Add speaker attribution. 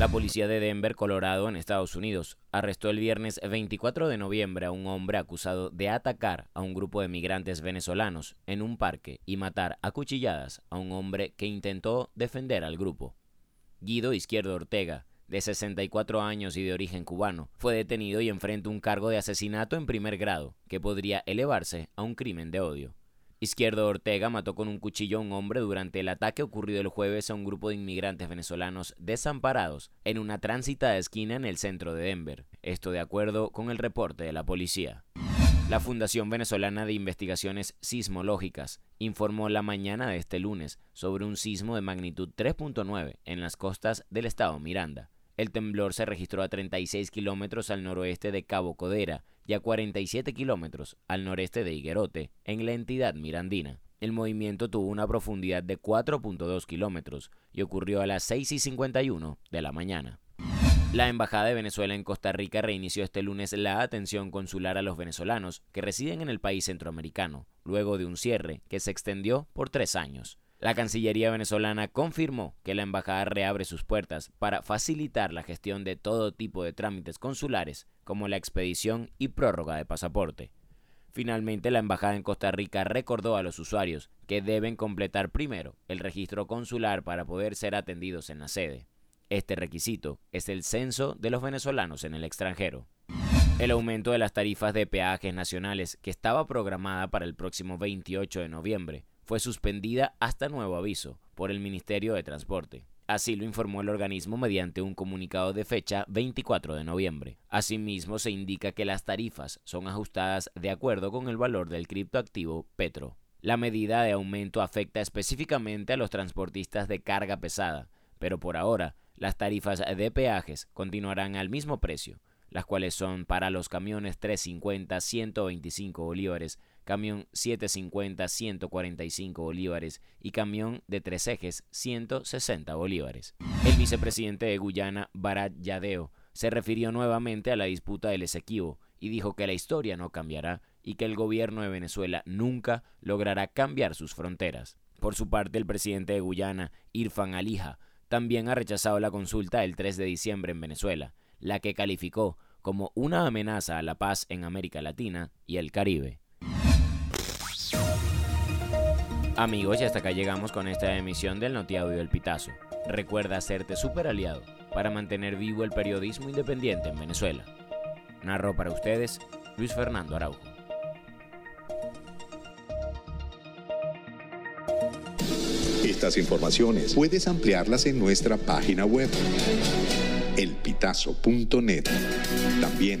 Speaker 1: La policía de Denver, Colorado, en Estados Unidos, arrestó el viernes 24 de noviembre a un hombre acusado de atacar a un grupo de migrantes venezolanos en un parque y matar a cuchilladas a un hombre que intentó defender al grupo. Guido Izquierdo Ortega, de 64 años y de origen cubano, fue detenido y enfrenta un cargo de asesinato en primer grado, que podría elevarse a un crimen de odio. Izquierdo Ortega mató con un cuchillo a un hombre durante el ataque ocurrido el jueves a un grupo de inmigrantes venezolanos desamparados en una tránsita de esquina en el centro de Denver. Esto de acuerdo con el reporte de la policía. La Fundación Venezolana de Investigaciones Sismológicas informó la mañana de este lunes sobre un sismo de magnitud 3.9 en las costas del estado Miranda. El temblor se registró a 36 kilómetros al noroeste de Cabo Codera y a 47 kilómetros al noreste de Higuerote, en la entidad mirandina. El movimiento tuvo una profundidad de 4.2 kilómetros y ocurrió a las 6 y 51 de la mañana. La Embajada de Venezuela en Costa Rica reinició este lunes la atención consular a los venezolanos que residen en el país centroamericano, luego de un cierre que se extendió por tres años. La Cancillería venezolana confirmó que la embajada reabre sus puertas para facilitar la gestión de todo tipo de trámites consulares, como la expedición y prórroga de pasaporte. Finalmente, la embajada en Costa Rica recordó a los usuarios que deben completar primero el registro consular para poder ser atendidos en la sede. Este requisito es el censo de los venezolanos en el extranjero. El aumento de las tarifas de peajes nacionales, que estaba programada para el próximo 28 de noviembre, fue suspendida hasta nuevo aviso por el Ministerio de Transporte. Así lo informó el organismo mediante un comunicado de fecha 24 de noviembre. Asimismo, se indica que las tarifas son ajustadas de acuerdo con el valor del criptoactivo Petro. La medida de aumento afecta específicamente a los transportistas de carga pesada, pero por ahora las tarifas de peajes continuarán al mismo precio, las cuales son para los camiones 350 125 bolívares, camión 750 145 bolívares y camión de tres ejes 160 bolívares. El vicepresidente de Guyana, Barat Yadeo, se refirió nuevamente a la disputa del Esequibo y dijo que la historia no cambiará y que el gobierno de Venezuela nunca logrará cambiar sus fronteras. Por su parte, el presidente de Guyana, Irfan Alija, también ha rechazado la consulta del 3 de diciembre en Venezuela, la que calificó como una amenaza a la paz en América Latina y el Caribe. Amigos, y hasta acá llegamos con esta emisión del Notiaudio del Pitazo. Recuerda hacerte super aliado para mantener vivo el periodismo independiente en Venezuela. Narro para ustedes Luis Fernando Araujo.
Speaker 2: Estas informaciones puedes ampliarlas en nuestra página web elpitazo.net. También